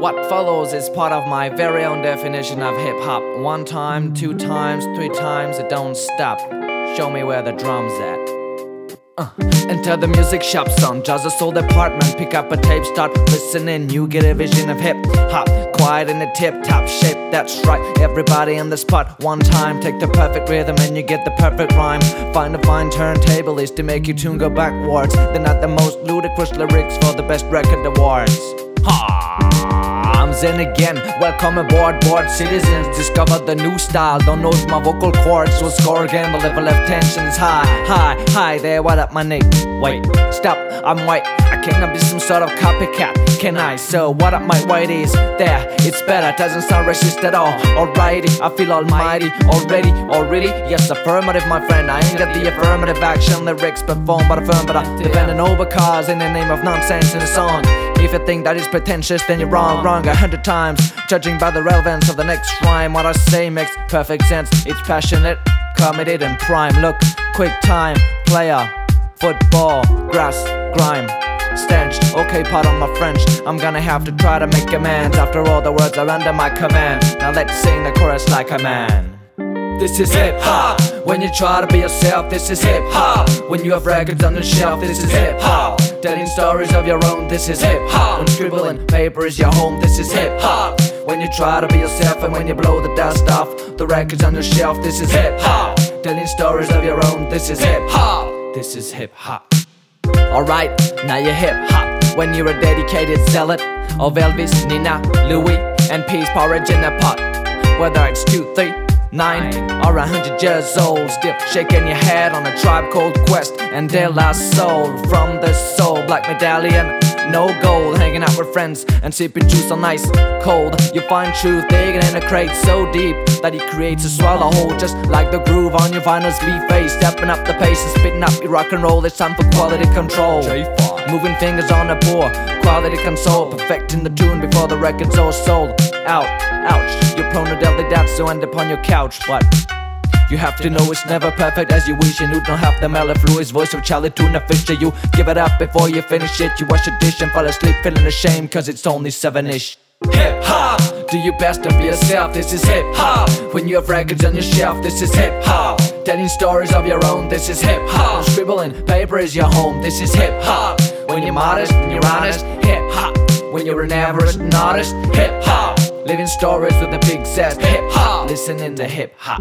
What follows is part of my very own definition of hip hop. One time, two times, three times, it don't stop. Show me where the drum's at. Uh. Enter the music shop, son. Just a soul department. Pick up a tape, start listening. You get a vision of hip hop. Quiet in a tip top shape. That's right. Everybody in the spot. One time, take the perfect rhythm and you get the perfect rhyme. Find a fine turntablist to make your tune go backwards. They're not the most ludicrous lyrics for the best record awards. Ha! In again. Welcome aboard, board citizens. Discover the new style. Don't know if my vocal cords will score again. The level of tension is high, high, high. There, what up, my name? Wait, stop, I'm white. I cannot be some sort of copycat, can I? So, what up, my whiteys? There, it's better. Doesn't sound racist at all. Alrighty, I feel almighty. Already, already. Yes, affirmative, my friend. I ain't got the affirmative action lyrics performed by the firm, but I'm defending over cars in the name of nonsense in a song. If you think that is pretentious, then you're wrong, wrong a hundred times. Judging by the relevance of the next rhyme, what I say makes perfect sense. It's passionate, committed, and prime. Look, quick time, player, football, grass, grime. Stench, okay, pardon my French. I'm gonna have to try to make amends. After all, the words are under my command. Now let's sing the chorus like a man. This is hip hop. When you try to be yourself, this is hip hop. When you have records on the shelf, this is hip hop. Telling stories of your own, this is hip hop. When scribbling paper is your home, this is hip hop. When you try to be yourself and when you blow the dust off the records on the shelf, this is hip hop. Telling stories of your own, this is hip hop. This is hip hop. Alright, now you're hip hop. When you're a dedicated zealot of Elvis, Nina, Louis, and peace porridge in a pot. Whether it's two, three, nine or a hundred years old, still shaking your head on a tribe called Quest and De La Soul from the soul, black medallion. No gold, hanging out with friends and sipping juice on ice cold. You find truth digging in a crate so deep that it creates a swallow hole, just like the groove on your vinyl's leaf face. Stepping up the pace and spitting up your rock and roll. It's time for quality control. Moving fingers on a poor quality console, perfecting the tune before the record's all sold out. Ouch, you're prone to deadly doubts, so end up on your couch. But you have to know it's never perfect as you wish, and you don't have the mellifluous voice of Charlie Tuna Fisher. You give it up before you finish it. You wash your dish and fall asleep feeling ashamed, cause it's only seven ish. Hip hop, do your best to be yourself. This is hip hop. When you have records on your shelf, this is hip hop. Telling stories of your own, this is hip hop. Scribbling paper is your home, this is hip hop. When you're modest and you're honest, hip hop. When you're an average and artist, hip hop. Living stories with a big set, hip hop. Listening to hip hop.